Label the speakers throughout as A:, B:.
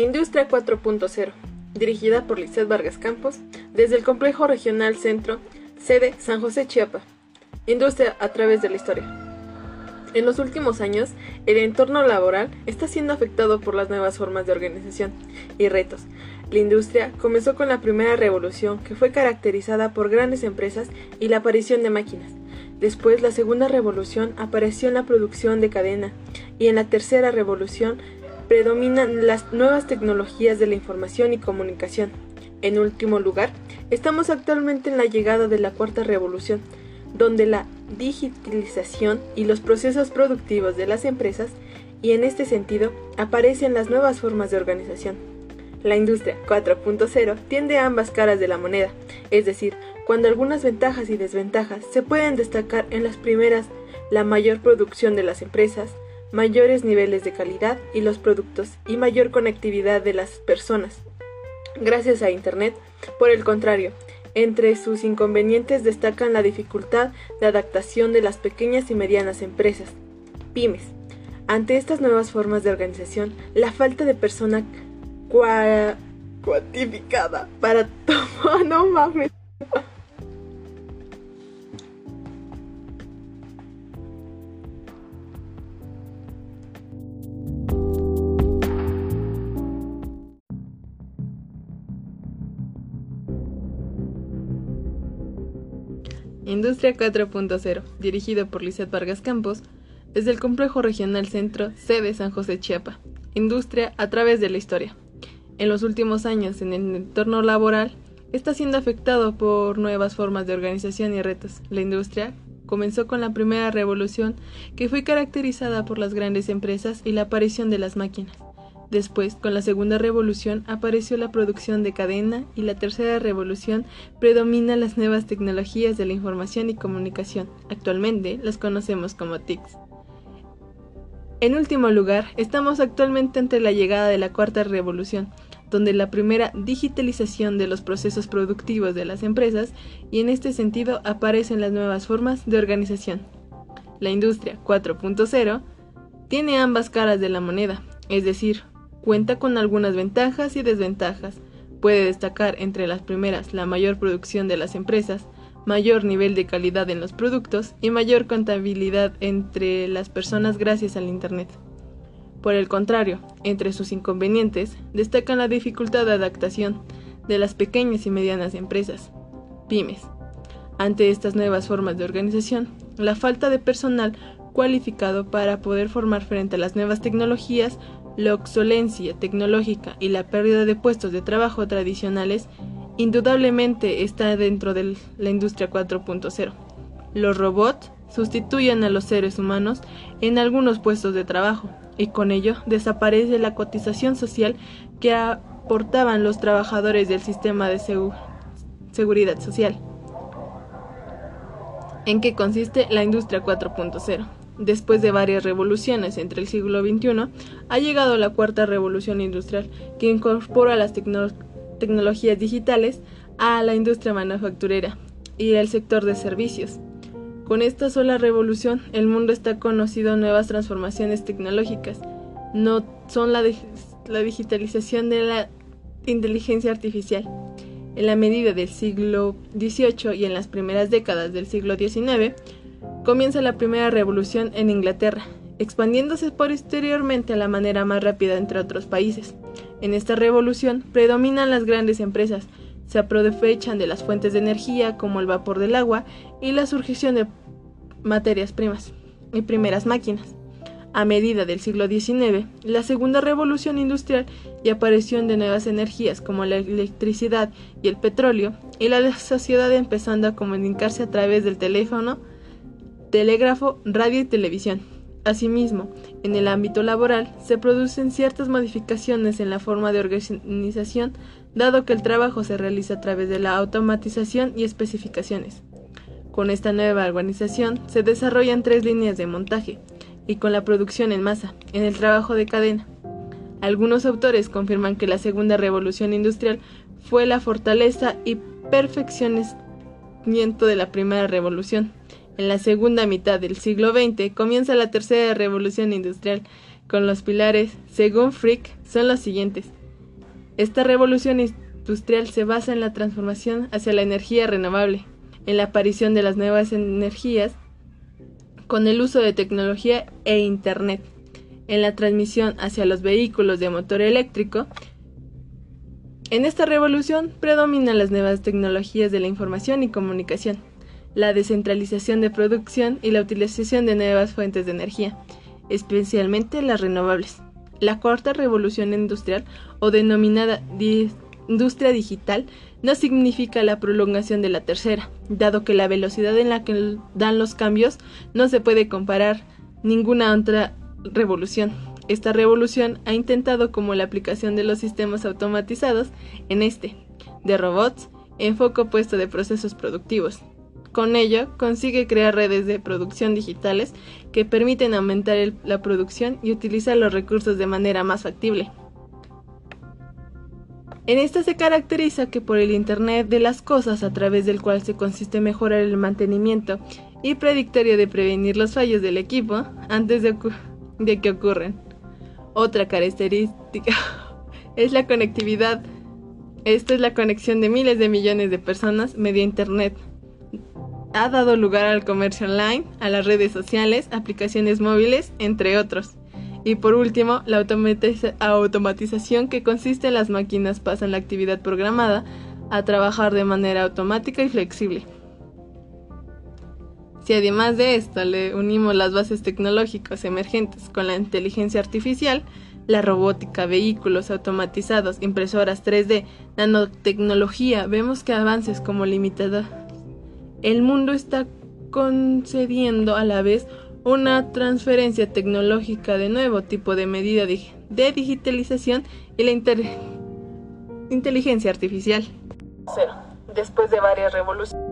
A: Industria 4.0, dirigida por Lizeth Vargas Campos, desde el Complejo Regional Centro, sede San José Chiapa. Industria a través de la historia. En los últimos años, el entorno laboral está siendo afectado por las nuevas formas de organización y retos. La industria comenzó con la primera revolución, que fue caracterizada por grandes empresas y la aparición de máquinas. Después, la segunda revolución apareció en la producción de cadena y en la tercera revolución predominan las nuevas tecnologías de la información y comunicación. En último lugar, estamos actualmente en la llegada de la cuarta revolución, donde la digitalización y los procesos productivos de las empresas y en este sentido aparecen las nuevas formas de organización. La industria 4.0 tiende ambas caras de la moneda, es decir, cuando algunas ventajas y desventajas se pueden destacar en las primeras, la mayor producción de las empresas, mayores niveles de calidad y los productos y mayor conectividad de las personas. Gracias a Internet, por el contrario, entre sus inconvenientes destacan la dificultad de adaptación de las pequeñas y medianas empresas, pymes. Ante estas nuevas formas de organización, la falta de persona cuantificada para tomar, no mames. Industria 4.0, dirigido por Lizeth Vargas Campos, desde el Complejo Regional Centro, sede San José Chiapa. Industria a través de la historia. En los últimos años, en el entorno laboral, está siendo afectado por nuevas formas de organización y retos. La industria comenzó con la primera revolución, que fue caracterizada por las grandes empresas y la aparición de las máquinas. Después, con la segunda revolución, apareció la producción de cadena y la tercera revolución predomina las nuevas tecnologías de la información y comunicación. Actualmente las conocemos como TICs. En último lugar, estamos actualmente ante la llegada de la cuarta revolución, donde la primera digitalización de los procesos productivos de las empresas y en este sentido aparecen las nuevas formas de organización. La industria 4.0 tiene ambas caras de la moneda, es decir, Cuenta con algunas ventajas y desventajas. Puede destacar entre las primeras la mayor producción de las empresas, mayor nivel de calidad en los productos y mayor contabilidad entre las personas gracias al Internet. Por el contrario, entre sus inconvenientes destacan la dificultad de adaptación de las pequeñas y medianas empresas, pymes. Ante estas nuevas formas de organización, la falta de personal cualificado para poder formar frente a las nuevas tecnologías la obsolencia tecnológica y la pérdida de puestos de trabajo tradicionales indudablemente está dentro de la industria 4.0. Los robots sustituyen a los seres humanos en algunos puestos de trabajo y con ello desaparece la cotización social que aportaban los trabajadores del sistema de seguridad social. ¿En qué consiste la industria 4.0? Después de varias revoluciones entre el siglo XXI, ha llegado la cuarta revolución industrial, que incorpora las tecnologías digitales a la industria manufacturera y el sector de servicios. Con esta sola revolución, el mundo está conocido nuevas transformaciones tecnológicas. No son la, la digitalización de la inteligencia artificial. En la medida del siglo XVIII y en las primeras décadas del siglo XIX, comienza la primera revolución en Inglaterra, expandiéndose posteriormente a la manera más rápida entre otros países. En esta revolución predominan las grandes empresas, se aprovechan de las fuentes de energía como el vapor del agua y la surgición de materias primas y primeras máquinas. A medida del siglo XIX, la segunda revolución industrial y aparición de nuevas energías como la electricidad y el petróleo, y la sociedad empezando a comunicarse a través del teléfono, telégrafo, radio y televisión. Asimismo, en el ámbito laboral se producen ciertas modificaciones en la forma de organización, dado que el trabajo se realiza a través de la automatización y especificaciones. Con esta nueva organización se desarrollan tres líneas de montaje, y con la producción en masa, en el trabajo de cadena. Algunos autores confirman que la segunda revolución industrial fue la fortaleza y perfeccionamiento de la primera revolución, en la segunda mitad del siglo XX comienza la tercera revolución industrial, con los pilares, según Frick, son los siguientes. Esta revolución industrial se basa en la transformación hacia la energía renovable, en la aparición de las nuevas energías con el uso de tecnología e Internet, en la transmisión hacia los vehículos de motor eléctrico. En esta revolución predominan las nuevas tecnologías de la información y comunicación, la descentralización de producción y la utilización de nuevas fuentes de energía, especialmente las renovables. La cuarta revolución industrial, o denominada industria digital, no significa la prolongación de la tercera, dado que la velocidad en la que dan los cambios no se puede comparar ninguna otra revolución. Esta revolución ha intentado como la aplicación de los sistemas automatizados en este, de robots, en foco puesto de procesos productivos. Con ello, consigue crear redes de producción digitales que permiten aumentar la producción y utilizar los recursos de manera más factible. En esta se caracteriza que por el Internet de las cosas a través del cual se consiste mejorar el mantenimiento y predictorio de prevenir los fallos del equipo antes de, que ocurran. Otra característica es la conectividad. Esta es la conexión de miles de millones de personas media Internet. Ha dado lugar al comercio online, a las redes sociales, aplicaciones móviles, entre otros. Y por último, la automatización que consiste en las máquinas pasan la actividad programada a trabajar de manera automática y flexible. Si además de esto le unimos las bases tecnológicas emergentes con la inteligencia artificial, la robótica, vehículos automatizados, impresoras 3D, nanotecnología, vemos que avances como limitada. El mundo está concediendo a la vez una transferencia tecnológica de nuevo tipo de medida de digitalización y la inteligencia artificial. Después de varias revoluciones.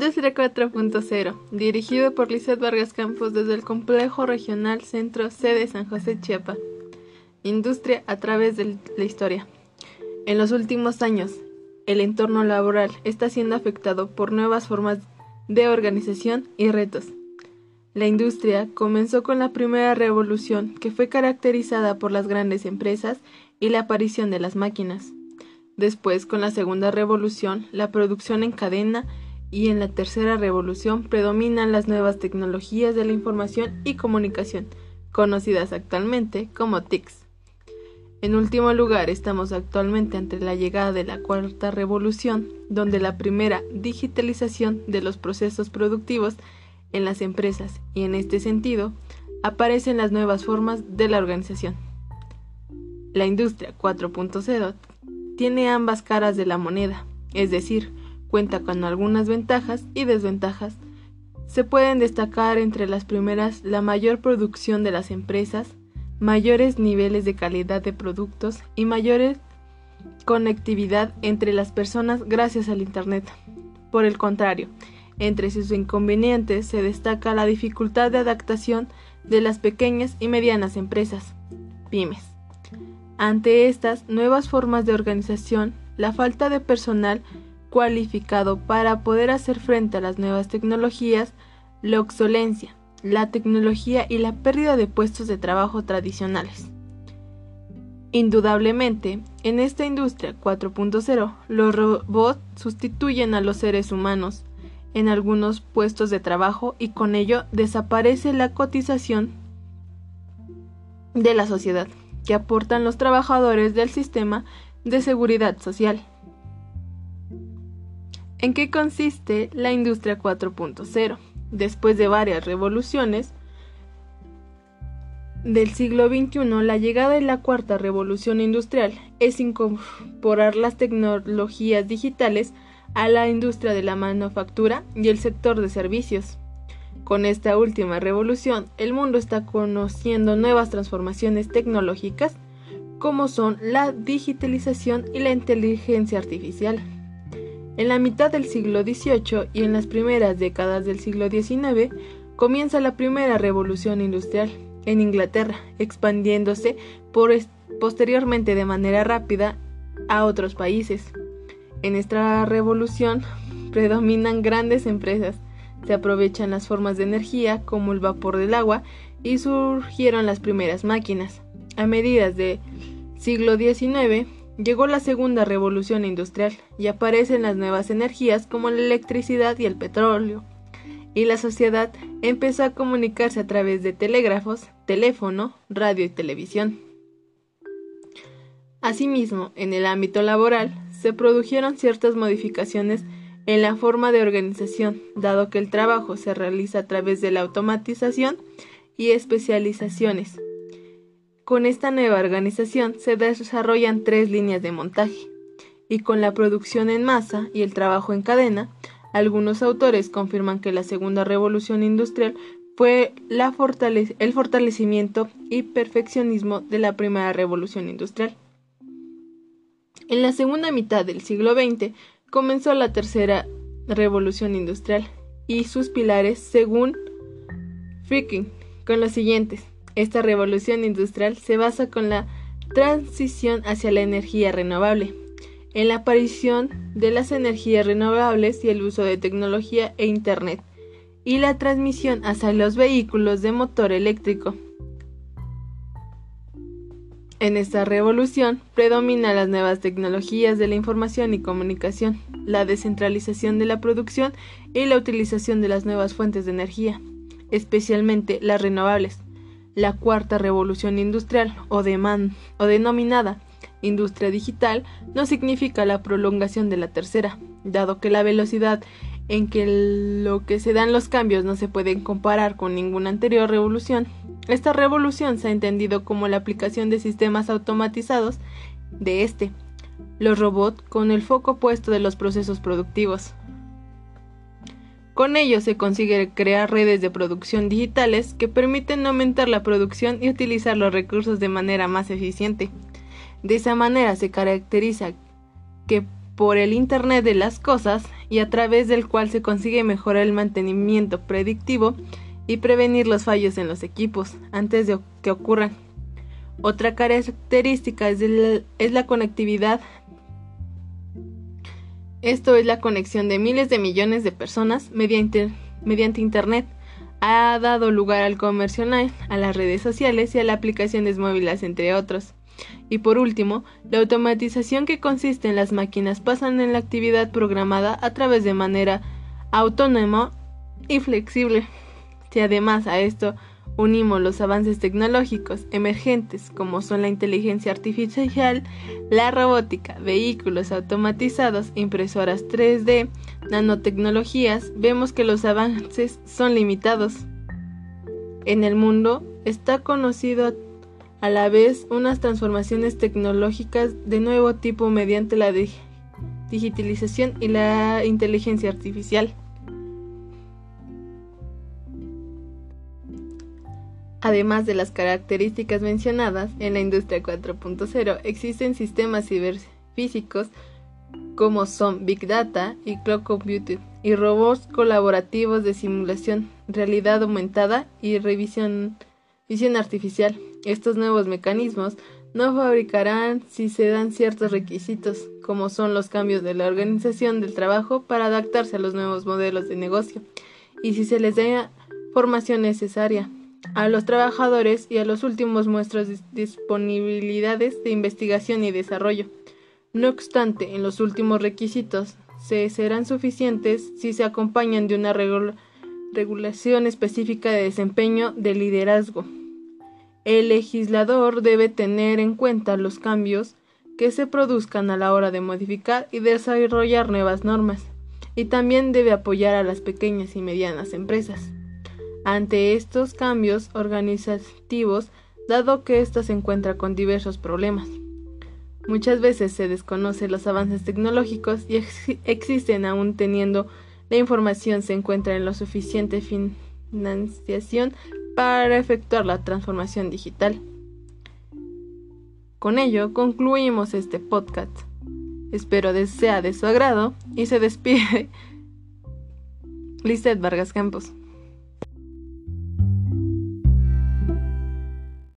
A: Industria 4.0, dirigido por Lizeth Vargas Campos desde el Complejo Regional Centro C de San José Chiapa. Industria a través de la historia. En los últimos años, el entorno laboral está siendo afectado por nuevas formas de organización y retos. La industria comenzó con la primera revolución que fue caracterizada por las grandes empresas y la aparición de las máquinas. Después, con la segunda revolución, la producción en cadena y en la tercera revolución predominan las nuevas tecnologías de la información y comunicación, conocidas actualmente como TICs. En último lugar, estamos actualmente ante la llegada de la cuarta revolución, donde la primera digitalización de los procesos productivos en las empresas y en este sentido aparecen las nuevas formas de la organización. La industria 4.0 tiene ambas caras de la moneda, es decir, cuenta con algunas ventajas y desventajas. Se pueden destacar entre las primeras la mayor producción de las empresas, mayores niveles de calidad de productos y mayor conectividad entre las personas gracias al Internet. Por el contrario, entre sus inconvenientes se destaca la dificultad de adaptación de las pequeñas y medianas empresas, pymes. Ante estas nuevas formas de organización, la falta de personal cualificado para poder hacer frente a las nuevas tecnologías, la obsolencia, la tecnología y la pérdida de puestos de trabajo tradicionales. Indudablemente, en esta industria 4.0, los robots sustituyen a los seres humanos en algunos puestos de trabajo y con ello desaparece la cotización de la sociedad que aportan los trabajadores del sistema de seguridad social. ¿En qué consiste la industria 4.0? Después de varias revoluciones del siglo XXI, la llegada de la cuarta revolución industrial es incorporar las tecnologías digitales a la industria de la manufactura y el sector de servicios. Con esta última revolución, el mundo está conociendo nuevas transformaciones tecnológicas como son la digitalización y la inteligencia artificial. En la mitad del siglo XVIII y en las primeras décadas del siglo XIX comienza la primera revolución industrial en Inglaterra, expandiéndose posteriormente de manera rápida a otros países. En esta revolución predominan grandes empresas. Se aprovechan las formas de energía como el vapor del agua y surgieron las primeras máquinas. A medidas del siglo XIX llegó la segunda revolución industrial y aparecen las nuevas energías como la electricidad y el petróleo. Y la sociedad empezó a comunicarse a través de telégrafos, teléfono, radio y televisión. Asimismo, en el ámbito laboral, se produjeron ciertas modificaciones en la forma de organización, dado que el trabajo se realiza a través de la automatización y especializaciones. Con esta nueva organización se desarrollan tres líneas de montaje, y con la producción en masa y el trabajo en cadena, algunos autores confirman que la segunda revolución industrial fue el fortalecimiento y perfeccionismo de la primera revolución industrial. En la segunda mitad del siglo XX comenzó la tercera revolución industrial y sus pilares, según Fricking, con los siguientes. Esta revolución industrial se basa con la transición hacia la energía renovable, en la aparición de las energías renovables y el uso de tecnología e Internet, y la transmisión hacia los vehículos de motor eléctrico. En esta revolución predominan las nuevas tecnologías de la información y comunicación, la descentralización de la producción y la utilización de las nuevas fuentes de energía, especialmente las renovables. La cuarta revolución industrial o, o denominada industria digital no significa la prolongación de la tercera, dado que la velocidad en que lo que se dan los cambios no se pueden comparar con ninguna anterior revolución esta revolución se ha entendido como la aplicación de sistemas automatizados de este, los robots con el foco puesto de los procesos productivos. Con ello se consigue crear redes de producción digitales que permiten aumentar la producción y utilizar los recursos de manera más eficiente. De esa manera se caracteriza que por el Internet de las Cosas y a través del cual se consigue mejorar el mantenimiento predictivo y prevenir los fallos en los equipos antes de que ocurran. Otra característica es, la conectividad. Esto es la conexión de miles de millones de personas mediante, Internet. Ha dado lugar al comercio online, a las redes sociales y a las aplicaciones móviles, entre otros. Y por último, la automatización que consiste en las máquinas pasan en la actividad programada a través de manera autónoma y flexible. Si además a esto unimos los avances tecnológicos emergentes como son la inteligencia artificial, la robótica, vehículos automatizados, impresoras 3D, nanotecnologías, vemos que los avances son limitados. En el mundo está conocido a la vez unas transformaciones tecnológicas de nuevo tipo mediante la digitalización y la inteligencia artificial. Además de las características mencionadas, en la industria 4.0 existen sistemas ciberfísicos como son Big Data y Cloud Computing y robots colaborativos de simulación, realidad aumentada y revisión visión artificial. Estos nuevos mecanismos no fabricarán si se dan ciertos requisitos, como son los cambios de la organización del trabajo para adaptarse a los nuevos modelos de negocio, y si se les da formación necesaria a los trabajadores y a los últimos muestras disponibilidades de investigación y desarrollo. No obstante, en los últimos requisitos se serán suficientes si se acompañan de una regulación específica de desempeño de liderazgo. El legislador debe tener en cuenta los cambios que se produzcan a la hora de modificar y desarrollar nuevas normas, y también debe apoyar a las pequeñas y medianas empresas ante estos cambios organizativos, dado que ésta se encuentra con diversos problemas. Muchas veces se desconocen los avances tecnológicos y existen aún teniendo la información se encuentra en la suficiente financiación para efectuar la transformación digital. Con ello concluimos este podcast. Espero sea de su agrado y se despide Lizeth Vargas Campos.